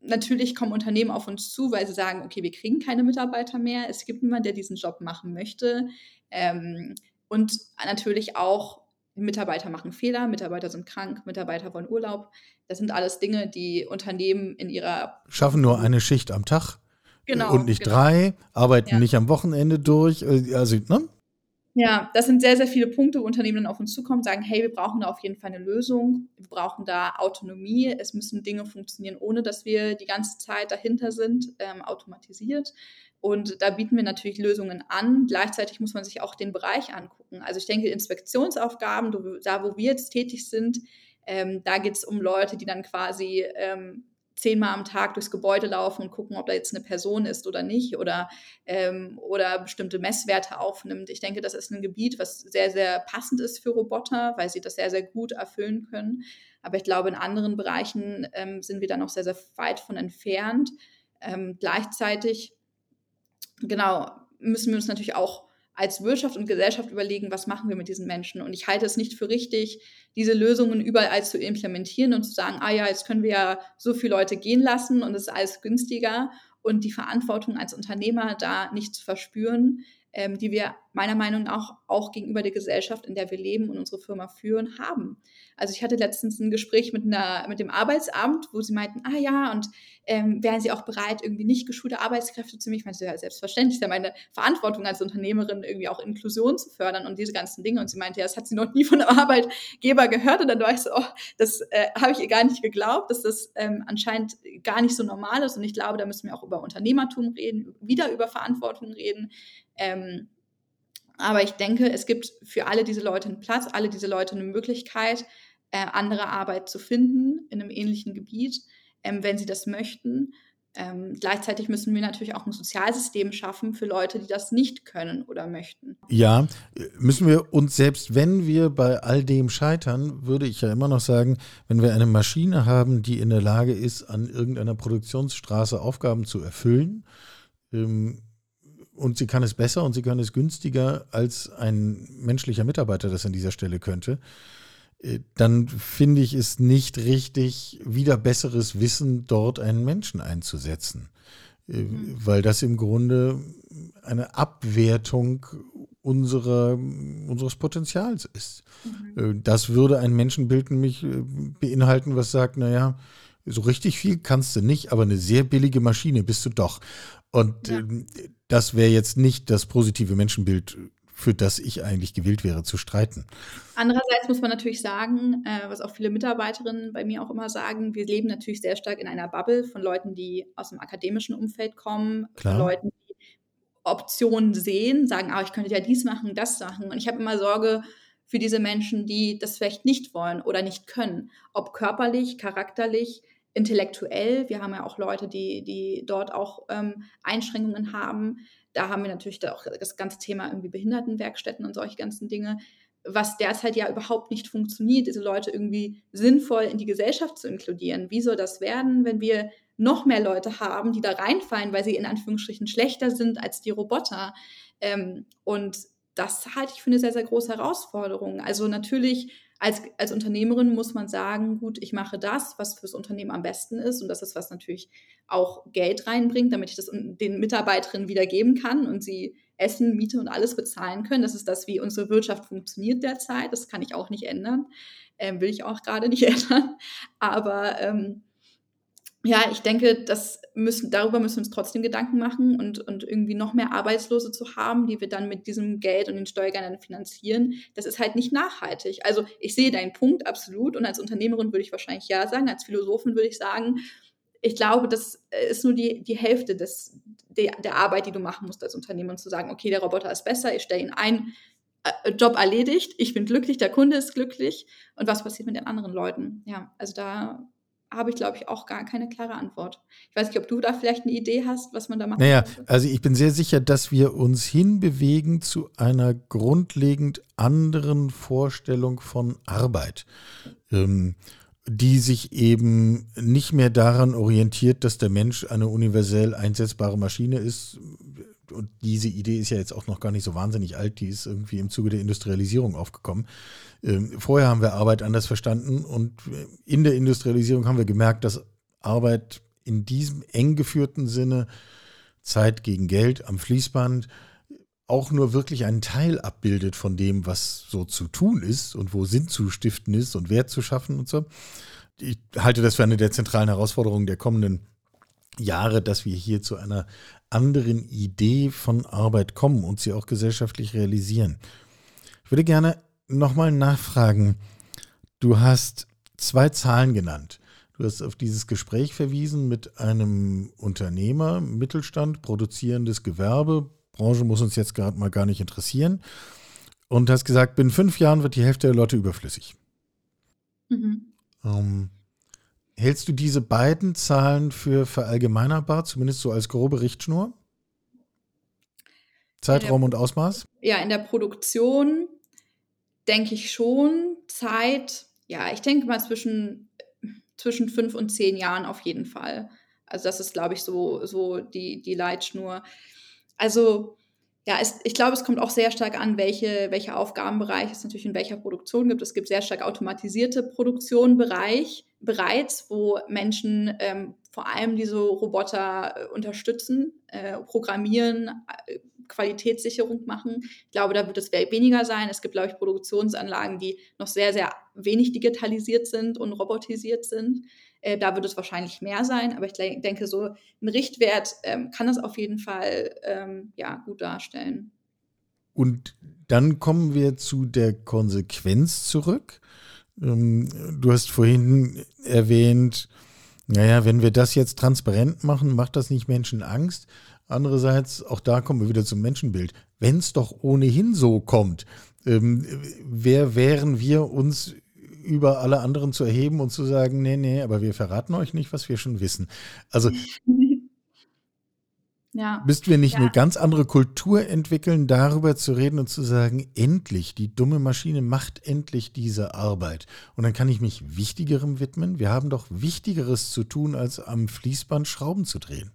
natürlich kommen Unternehmen auf uns zu, weil sie sagen, okay, wir kriegen keine Mitarbeiter mehr, es gibt niemanden, der diesen Job machen möchte. Ähm, und natürlich auch Mitarbeiter machen Fehler, Mitarbeiter sind krank, Mitarbeiter wollen Urlaub. Das sind alles Dinge, die Unternehmen in ihrer. Schaffen nur eine Schicht am Tag. Genau. Und nicht genau. drei, arbeiten ja. nicht am Wochenende durch. Äh, also, ne? Ja, das sind sehr, sehr viele Punkte, wo Unternehmen dann auf uns zukommen, sagen, hey, wir brauchen da auf jeden Fall eine Lösung. Wir brauchen da Autonomie. Es müssen Dinge funktionieren, ohne dass wir die ganze Zeit dahinter sind, ähm, automatisiert. Und da bieten wir natürlich Lösungen an. Gleichzeitig muss man sich auch den Bereich angucken. Also ich denke, Inspektionsaufgaben, da wo wir jetzt tätig sind, ähm, da geht es um Leute, die dann quasi ähm, zehnmal am Tag durchs Gebäude laufen und gucken, ob da jetzt eine Person ist oder nicht oder, ähm, oder bestimmte Messwerte aufnimmt. Ich denke, das ist ein Gebiet, was sehr, sehr passend ist für Roboter, weil sie das sehr, sehr gut erfüllen können. Aber ich glaube, in anderen Bereichen ähm, sind wir da noch sehr, sehr weit von entfernt. Ähm, gleichzeitig genau, müssen wir uns natürlich auch als Wirtschaft und Gesellschaft überlegen, was machen wir mit diesen Menschen. Und ich halte es nicht für richtig, diese Lösungen überall zu implementieren und zu sagen, ah ja, jetzt können wir ja so viele Leute gehen lassen und es ist alles günstiger und die Verantwortung als Unternehmer da nicht zu verspüren, ähm, die wir meiner Meinung nach auch gegenüber der Gesellschaft, in der wir leben und unsere Firma führen, haben. Also ich hatte letztens ein Gespräch mit, einer, mit dem Arbeitsamt, wo sie meinten, ah ja, und ähm, wären sie auch bereit, irgendwie nicht geschulte Arbeitskräfte zu mir? Ich meinte, ja, selbstverständlich, ist ja meine Verantwortung als Unternehmerin, irgendwie auch Inklusion zu fördern und diese ganzen Dinge. Und sie meinte, ja, das hat sie noch nie von einem Arbeitgeber gehört. Und dann war ich so, oh, das äh, habe ich ihr gar nicht geglaubt, dass das ähm, anscheinend gar nicht so normal ist. Und ich glaube, da müssen wir auch über Unternehmertum reden, wieder über Verantwortung reden. Ähm, aber ich denke, es gibt für alle diese Leute einen Platz, alle diese Leute eine Möglichkeit, äh, andere Arbeit zu finden in einem ähnlichen Gebiet, ähm, wenn sie das möchten. Ähm, gleichzeitig müssen wir natürlich auch ein Sozialsystem schaffen für Leute, die das nicht können oder möchten. Ja, müssen wir uns selbst, wenn wir bei all dem scheitern, würde ich ja immer noch sagen, wenn wir eine Maschine haben, die in der Lage ist, an irgendeiner Produktionsstraße Aufgaben zu erfüllen, ähm, und sie kann es besser und sie kann es günstiger als ein menschlicher Mitarbeiter das an dieser Stelle könnte, äh, dann finde ich es nicht richtig, wieder besseres Wissen dort einen Menschen einzusetzen. Äh, mhm. Weil das im Grunde eine Abwertung unserer, unseres Potenzials ist. Mhm. Äh, das würde ein Menschenbild nämlich beinhalten, was sagt, naja, so richtig viel kannst du nicht, aber eine sehr billige Maschine bist du doch. Und ja. Ähm, das wäre jetzt nicht das positive Menschenbild, für das ich eigentlich gewählt wäre, zu streiten. Andererseits muss man natürlich sagen, äh, was auch viele Mitarbeiterinnen bei mir auch immer sagen, wir leben natürlich sehr stark in einer Bubble von Leuten, die aus dem akademischen Umfeld kommen, Klar. von Leuten, die Optionen sehen, sagen, ah, ich könnte ja dies machen, das machen. Und ich habe immer Sorge für diese Menschen, die das vielleicht nicht wollen oder nicht können, ob körperlich, charakterlich, intellektuell. Wir haben ja auch Leute, die, die dort auch ähm, Einschränkungen haben. Da haben wir natürlich auch das ganze Thema irgendwie Behindertenwerkstätten und solche ganzen Dinge, was derzeit ja überhaupt nicht funktioniert, diese Leute irgendwie sinnvoll in die Gesellschaft zu inkludieren. Wie soll das werden, wenn wir noch mehr Leute haben, die da reinfallen, weil sie in Anführungsstrichen schlechter sind als die Roboter? Ähm, und das halte ich für eine sehr, sehr große Herausforderung. Also natürlich als, als Unternehmerin muss man sagen, gut, ich mache das, was fürs Unternehmen am besten ist und das ist, was natürlich auch Geld reinbringt, damit ich das den Mitarbeiterinnen wieder geben kann und sie Essen, Miete und alles bezahlen können. Das ist das, wie unsere Wirtschaft funktioniert derzeit. Das kann ich auch nicht ändern. Ähm, will ich auch gerade nicht ändern. Aber ähm, ja, ich denke, das müssen, darüber müssen wir uns trotzdem Gedanken machen und, und irgendwie noch mehr Arbeitslose zu haben, die wir dann mit diesem Geld und den Steuergeldern finanzieren, das ist halt nicht nachhaltig. Also ich sehe deinen Punkt absolut und als Unternehmerin würde ich wahrscheinlich ja sagen, als Philosophin würde ich sagen, ich glaube, das ist nur die, die Hälfte des, der, der Arbeit, die du machen musst als Unternehmer, zu sagen, okay, der Roboter ist besser, ich stelle ihn ein, äh, Job erledigt, ich bin glücklich, der Kunde ist glücklich und was passiert mit den anderen Leuten? Ja, also da habe ich, glaube ich, auch gar keine klare Antwort. Ich weiß nicht, ob du da vielleicht eine Idee hast, was man da machen Naja, könnte. also ich bin sehr sicher, dass wir uns hinbewegen zu einer grundlegend anderen Vorstellung von Arbeit. Ähm, die sich eben nicht mehr daran orientiert, dass der Mensch eine universell einsetzbare Maschine ist. Und diese Idee ist ja jetzt auch noch gar nicht so wahnsinnig alt, die ist irgendwie im Zuge der Industrialisierung aufgekommen. Ähm, vorher haben wir Arbeit anders verstanden und in der Industrialisierung haben wir gemerkt, dass Arbeit in diesem eng geführten Sinne Zeit gegen Geld am Fließband auch nur wirklich einen Teil abbildet von dem, was so zu tun ist und wo Sinn zu stiften ist und Wert zu schaffen und so. Ich halte das für eine der zentralen Herausforderungen der kommenden Jahre, dass wir hier zu einer anderen Idee von Arbeit kommen und sie auch gesellschaftlich realisieren. Ich würde gerne nochmal nachfragen. Du hast zwei Zahlen genannt. Du hast auf dieses Gespräch verwiesen mit einem Unternehmer, Mittelstand, produzierendes Gewerbe. Branche muss uns jetzt gerade mal gar nicht interessieren. Und hast gesagt, binnen fünf Jahren wird die Hälfte der Leute überflüssig. Mhm. Ähm, hältst du diese beiden Zahlen für verallgemeinerbar, zumindest so als grobe Richtschnur? Zeitraum der, und Ausmaß? Ja, in der Produktion denke ich schon. Zeit, ja, ich denke mal zwischen, zwischen fünf und zehn Jahren auf jeden Fall. Also das ist, glaube ich, so, so die, die Leitschnur. Also ja, es, ich glaube, es kommt auch sehr stark an, welche, welche Aufgabenbereiche es natürlich in welcher Produktion gibt. Es gibt sehr stark automatisierte Produktion bereits, wo Menschen ähm, vor allem diese Roboter äh, unterstützen, äh, programmieren, äh, Qualitätssicherung machen. Ich glaube, da wird es weniger sein. Es gibt, glaube ich, Produktionsanlagen, die noch sehr, sehr wenig digitalisiert sind und robotisiert sind. Äh, da wird es wahrscheinlich mehr sein, aber ich denke, so ein Richtwert ähm, kann das auf jeden Fall ähm, ja, gut darstellen. Und dann kommen wir zu der Konsequenz zurück. Ähm, du hast vorhin erwähnt, naja, wenn wir das jetzt transparent machen, macht das nicht Menschen Angst. Andererseits, auch da kommen wir wieder zum Menschenbild. Wenn es doch ohnehin so kommt, ähm, wer wären wir uns über alle anderen zu erheben und zu sagen, nee, nee, aber wir verraten euch nicht, was wir schon wissen. Also ja. müssten wir nicht ja. eine ganz andere Kultur entwickeln, darüber zu reden und zu sagen, endlich, die dumme Maschine macht endlich diese Arbeit. Und dann kann ich mich Wichtigerem widmen. Wir haben doch Wichtigeres zu tun, als am Fließband Schrauben zu drehen.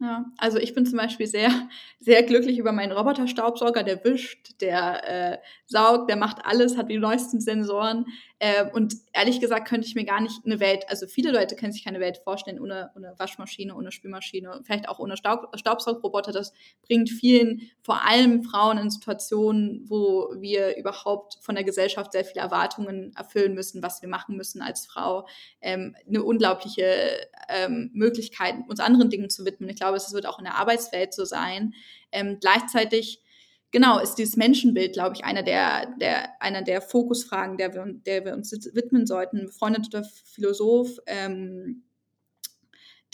Ja, also ich bin zum Beispiel sehr, sehr glücklich über meinen Roboterstaubsauger, der wischt, der äh, saugt, der macht alles, hat die neuesten Sensoren. Äh, und ehrlich gesagt könnte ich mir gar nicht eine Welt, also viele Leute können sich keine Welt vorstellen ohne, ohne Waschmaschine, ohne Spülmaschine, vielleicht auch ohne Staub, Staubsaugroboter. Das bringt vielen, vor allem Frauen in Situationen, wo wir überhaupt von der Gesellschaft sehr viele Erwartungen erfüllen müssen, was wir machen müssen als Frau, ähm, eine unglaubliche ähm, Möglichkeit, uns anderen Dingen zu widmen. Ich glaube, es wird auch in der Arbeitswelt so sein. Ähm, gleichzeitig genau, ist dieses Menschenbild, glaube ich, einer der, der, einer der Fokusfragen, der wir, der wir uns widmen sollten. Ein befreundeter Philosoph, ähm,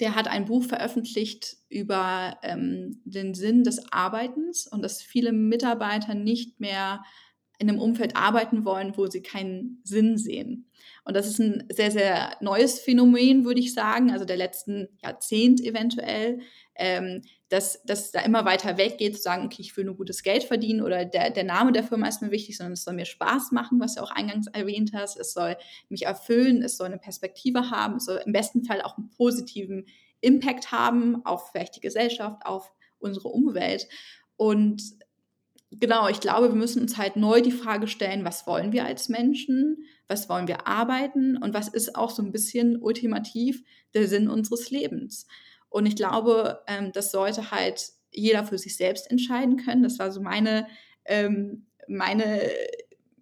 der hat ein Buch veröffentlicht über ähm, den Sinn des Arbeitens und dass viele Mitarbeiter nicht mehr in einem Umfeld arbeiten wollen, wo sie keinen Sinn sehen. Und das ist ein sehr, sehr neues Phänomen, würde ich sagen, also der letzten Jahrzehnt eventuell, ähm, dass das da immer weiter weggeht, zu sagen, okay, ich will nur gutes Geld verdienen oder der, der Name der Firma ist mir wichtig, sondern es soll mir Spaß machen, was du auch eingangs erwähnt hast. Es soll mich erfüllen, es soll eine Perspektive haben, es soll im besten Fall auch einen positiven Impact haben auf vielleicht die Gesellschaft, auf unsere Umwelt. Und genau, ich glaube, wir müssen uns halt neu die Frage stellen, was wollen wir als Menschen, was wollen wir arbeiten und was ist auch so ein bisschen ultimativ der Sinn unseres Lebens. Und ich glaube, ähm, das sollte halt jeder für sich selbst entscheiden können. Das war so meine, ähm, meine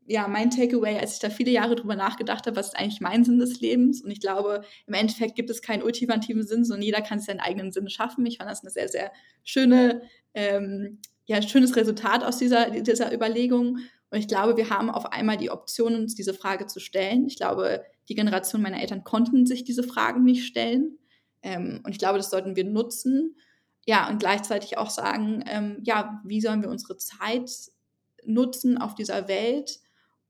ja, mein Takeaway, als ich da viele Jahre drüber nachgedacht habe, was ist eigentlich mein Sinn des Lebens? Und ich glaube, im Endeffekt gibt es keinen ultimativen Sinn, sondern jeder kann seinen eigenen Sinn schaffen. Ich fand das eine sehr, sehr schöne, ähm, ja, schönes Resultat aus dieser, dieser Überlegung. Und ich glaube, wir haben auf einmal die Option, uns diese Frage zu stellen. Ich glaube, die Generation meiner Eltern konnten sich diese Fragen nicht stellen. Ähm, und ich glaube, das sollten wir nutzen. Ja, und gleichzeitig auch sagen, ähm, ja, wie sollen wir unsere Zeit nutzen auf dieser Welt?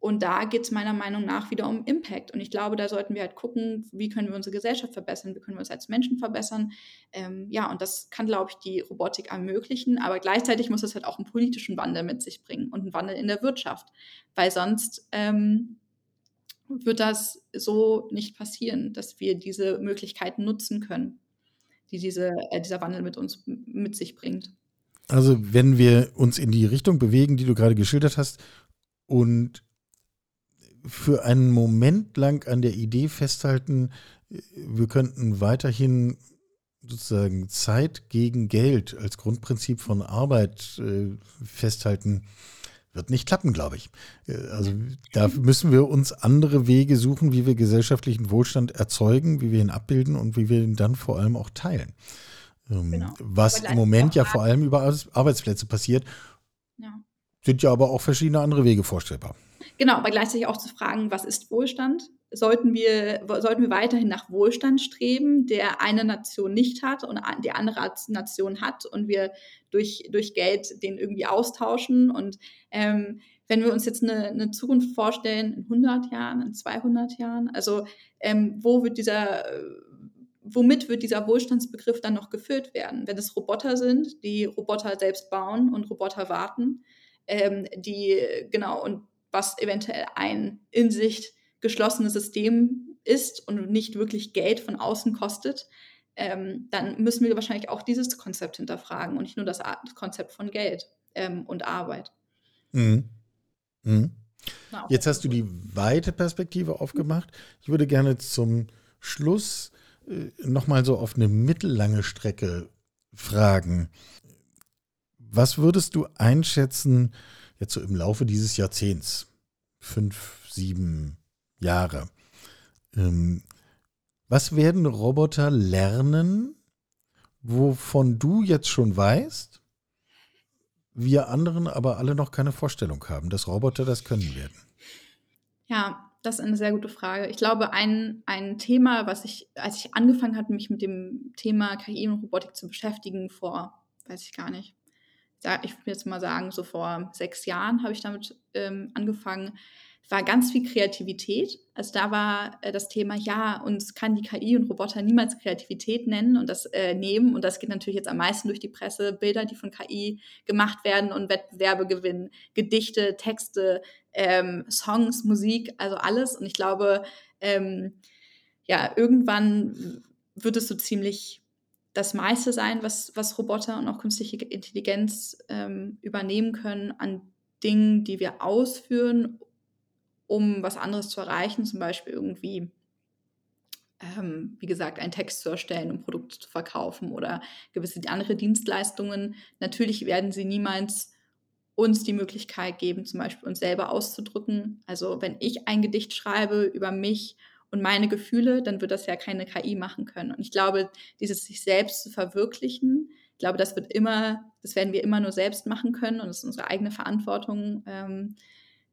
Und da geht es meiner Meinung nach wieder um Impact. Und ich glaube, da sollten wir halt gucken, wie können wir unsere Gesellschaft verbessern, wie können wir uns als Menschen verbessern. Ähm, ja, und das kann, glaube ich, die Robotik ermöglichen. Aber gleichzeitig muss es halt auch einen politischen Wandel mit sich bringen und einen Wandel in der Wirtschaft. Weil sonst ähm, wird das so nicht passieren, dass wir diese Möglichkeiten nutzen können, die diese, äh, dieser Wandel mit uns mit sich bringt. Also wenn wir uns in die Richtung bewegen, die du gerade geschildert hast, und für einen Moment lang an der Idee festhalten, wir könnten weiterhin sozusagen Zeit gegen Geld als Grundprinzip von Arbeit äh, festhalten, wird nicht klappen, glaube ich. Äh, also da müssen wir uns andere Wege suchen, wie wir gesellschaftlichen Wohlstand erzeugen, wie wir ihn abbilden und wie wir ihn dann vor allem auch teilen. Ähm, genau. Was im Moment ja vor allem über Arbeitsplätze passiert, ja. sind ja aber auch verschiedene andere Wege vorstellbar. Genau, aber gleichzeitig auch zu fragen, was ist Wohlstand? Sollten wir, sollten wir weiterhin nach Wohlstand streben, der eine Nation nicht hat und die andere Nation hat und wir durch, durch Geld den irgendwie austauschen? Und ähm, wenn wir uns jetzt eine, eine, Zukunft vorstellen, in 100 Jahren, in 200 Jahren, also ähm, wo wird dieser, womit wird dieser Wohlstandsbegriff dann noch gefüllt werden? Wenn es Roboter sind, die Roboter selbst bauen und Roboter warten, ähm, die, genau, und was eventuell ein in sich geschlossenes System ist und nicht wirklich Geld von außen kostet, ähm, dann müssen wir wahrscheinlich auch dieses Konzept hinterfragen und nicht nur das Konzept von Geld ähm, und Arbeit. Mhm. Mhm. Jetzt hast du die weite Perspektive aufgemacht. Ich würde gerne zum Schluss äh, nochmal so auf eine mittellange Strecke fragen. Was würdest du einschätzen, jetzt so im Laufe dieses Jahrzehnts, fünf, sieben Jahre, ähm, was werden Roboter lernen, wovon du jetzt schon weißt, wir anderen aber alle noch keine Vorstellung haben, dass Roboter das können werden? Ja, das ist eine sehr gute Frage. Ich glaube, ein, ein Thema, was ich, als ich angefangen hatte, mich mit dem Thema KI und Robotik zu beschäftigen, vor, weiß ich gar nicht, ich würde jetzt mal sagen, so vor sechs Jahren habe ich damit ähm, angefangen, war ganz viel Kreativität. Also da war äh, das Thema, ja, uns kann die KI und Roboter niemals Kreativität nennen und das äh, nehmen. Und das geht natürlich jetzt am meisten durch die Presse. Bilder, die von KI gemacht werden und Wettbewerbe gewinnen, Gedichte, Texte, ähm, Songs, Musik, also alles. Und ich glaube, ähm, ja, irgendwann wird es so ziemlich das meiste sein, was, was Roboter und auch künstliche Intelligenz ähm, übernehmen können an Dingen, die wir ausführen, um was anderes zu erreichen, zum Beispiel irgendwie, ähm, wie gesagt, einen Text zu erstellen, um Produkte zu verkaufen oder gewisse andere Dienstleistungen. Natürlich werden sie niemals uns die Möglichkeit geben, zum Beispiel uns selber auszudrücken. Also wenn ich ein Gedicht schreibe über mich und meine Gefühle, dann wird das ja keine KI machen können. Und ich glaube, dieses sich selbst zu verwirklichen, ich glaube, das wird immer, das werden wir immer nur selbst machen können und das ist unsere eigene Verantwortung. Ähm,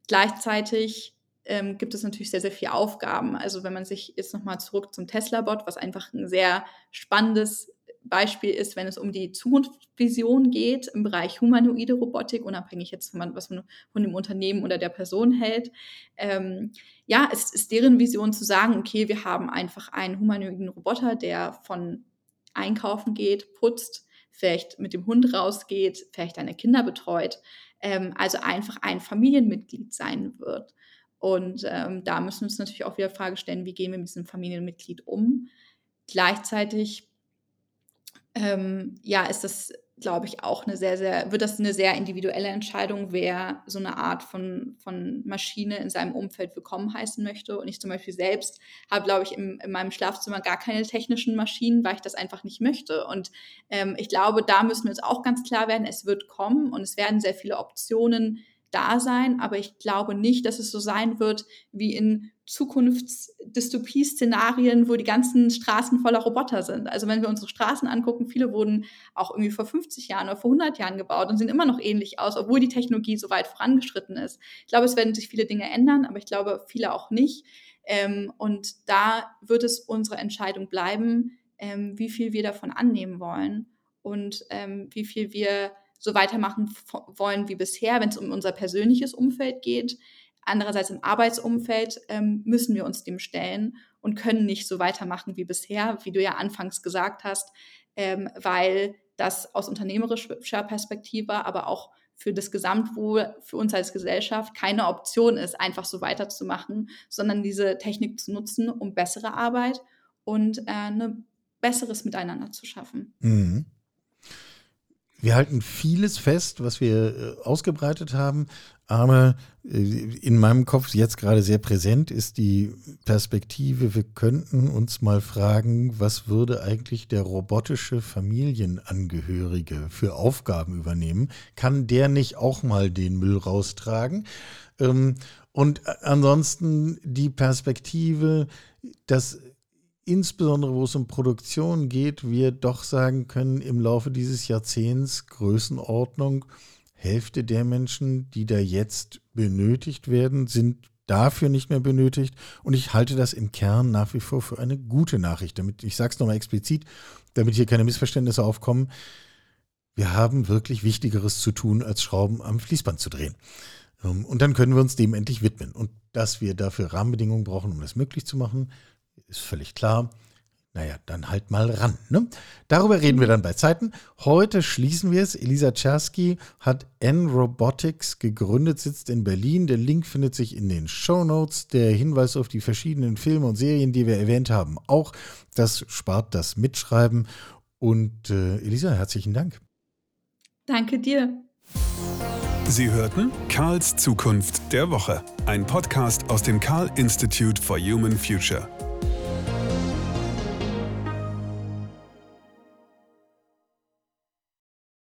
gleichzeitig ähm, gibt es natürlich sehr, sehr viele Aufgaben. Also wenn man sich jetzt nochmal zurück zum Tesla-Bot, was einfach ein sehr spannendes Beispiel ist, wenn es um die Zukunftsvision geht im Bereich humanoide Robotik, unabhängig jetzt von was man von dem Unternehmen oder der Person hält. Ähm, ja, es ist deren Vision zu sagen, okay, wir haben einfach einen humanoiden Roboter, der von einkaufen geht, putzt, vielleicht mit dem Hund rausgeht, vielleicht deine Kinder betreut, ähm, also einfach ein Familienmitglied sein wird. Und ähm, da müssen wir uns natürlich auch wieder Frage stellen, wie gehen wir mit diesem Familienmitglied um? Gleichzeitig ähm, ja, ist das glaube ich, auch eine sehr, sehr, wird das eine sehr individuelle Entscheidung, wer so eine Art von, von Maschine in seinem Umfeld willkommen heißen möchte. Und ich zum Beispiel selbst habe, glaube ich, im, in meinem Schlafzimmer gar keine technischen Maschinen, weil ich das einfach nicht möchte. Und ähm, ich glaube, da müssen wir uns auch ganz klar werden, es wird kommen und es werden sehr viele Optionen da sein, aber ich glaube nicht, dass es so sein wird wie in Zukunftsdystopie-Szenarien, wo die ganzen Straßen voller Roboter sind. Also wenn wir unsere Straßen angucken, viele wurden auch irgendwie vor 50 Jahren oder vor 100 Jahren gebaut und sehen immer noch ähnlich aus, obwohl die Technologie so weit vorangeschritten ist. Ich glaube, es werden sich viele Dinge ändern, aber ich glaube, viele auch nicht. Ähm, und da wird es unsere Entscheidung bleiben, ähm, wie viel wir davon annehmen wollen und ähm, wie viel wir so weitermachen wollen wie bisher, wenn es um unser persönliches Umfeld geht. Andererseits im Arbeitsumfeld ähm, müssen wir uns dem stellen und können nicht so weitermachen wie bisher, wie du ja anfangs gesagt hast, ähm, weil das aus unternehmerischer Perspektive, aber auch für das Gesamtwohl, für uns als Gesellschaft keine Option ist, einfach so weiterzumachen, sondern diese Technik zu nutzen, um bessere Arbeit und äh, ein ne, besseres Miteinander zu schaffen. Mhm. Wir halten vieles fest, was wir äh, ausgebreitet haben, aber äh, in meinem Kopf jetzt gerade sehr präsent ist die Perspektive, wir könnten uns mal fragen, was würde eigentlich der robotische Familienangehörige für Aufgaben übernehmen? Kann der nicht auch mal den Müll raustragen? Ähm, und ansonsten die Perspektive, dass insbesondere wo es um Produktion geht, wir doch sagen können, im Laufe dieses Jahrzehnts Größenordnung, Hälfte der Menschen, die da jetzt benötigt werden, sind dafür nicht mehr benötigt. Und ich halte das im Kern nach wie vor für eine gute Nachricht. Damit, ich sage es nochmal explizit, damit hier keine Missverständnisse aufkommen. Wir haben wirklich Wichtigeres zu tun, als Schrauben am Fließband zu drehen. Ähm, und dann können wir uns dem endlich widmen. Und dass wir dafür Rahmenbedingungen brauchen, um das möglich zu machen, ist völlig klar. Naja, dann halt mal ran. Ne? Darüber reden wir dann bei Zeiten. Heute schließen wir es. Elisa Czerski hat N-Robotics gegründet, sitzt in Berlin. Der Link findet sich in den Show Notes. Der Hinweis auf die verschiedenen Filme und Serien, die wir erwähnt haben, auch. Das spart das Mitschreiben. Und äh, Elisa, herzlichen Dank. Danke dir. Sie hörten Karls Zukunft der Woche, ein Podcast aus dem Karl Institute for Human Future.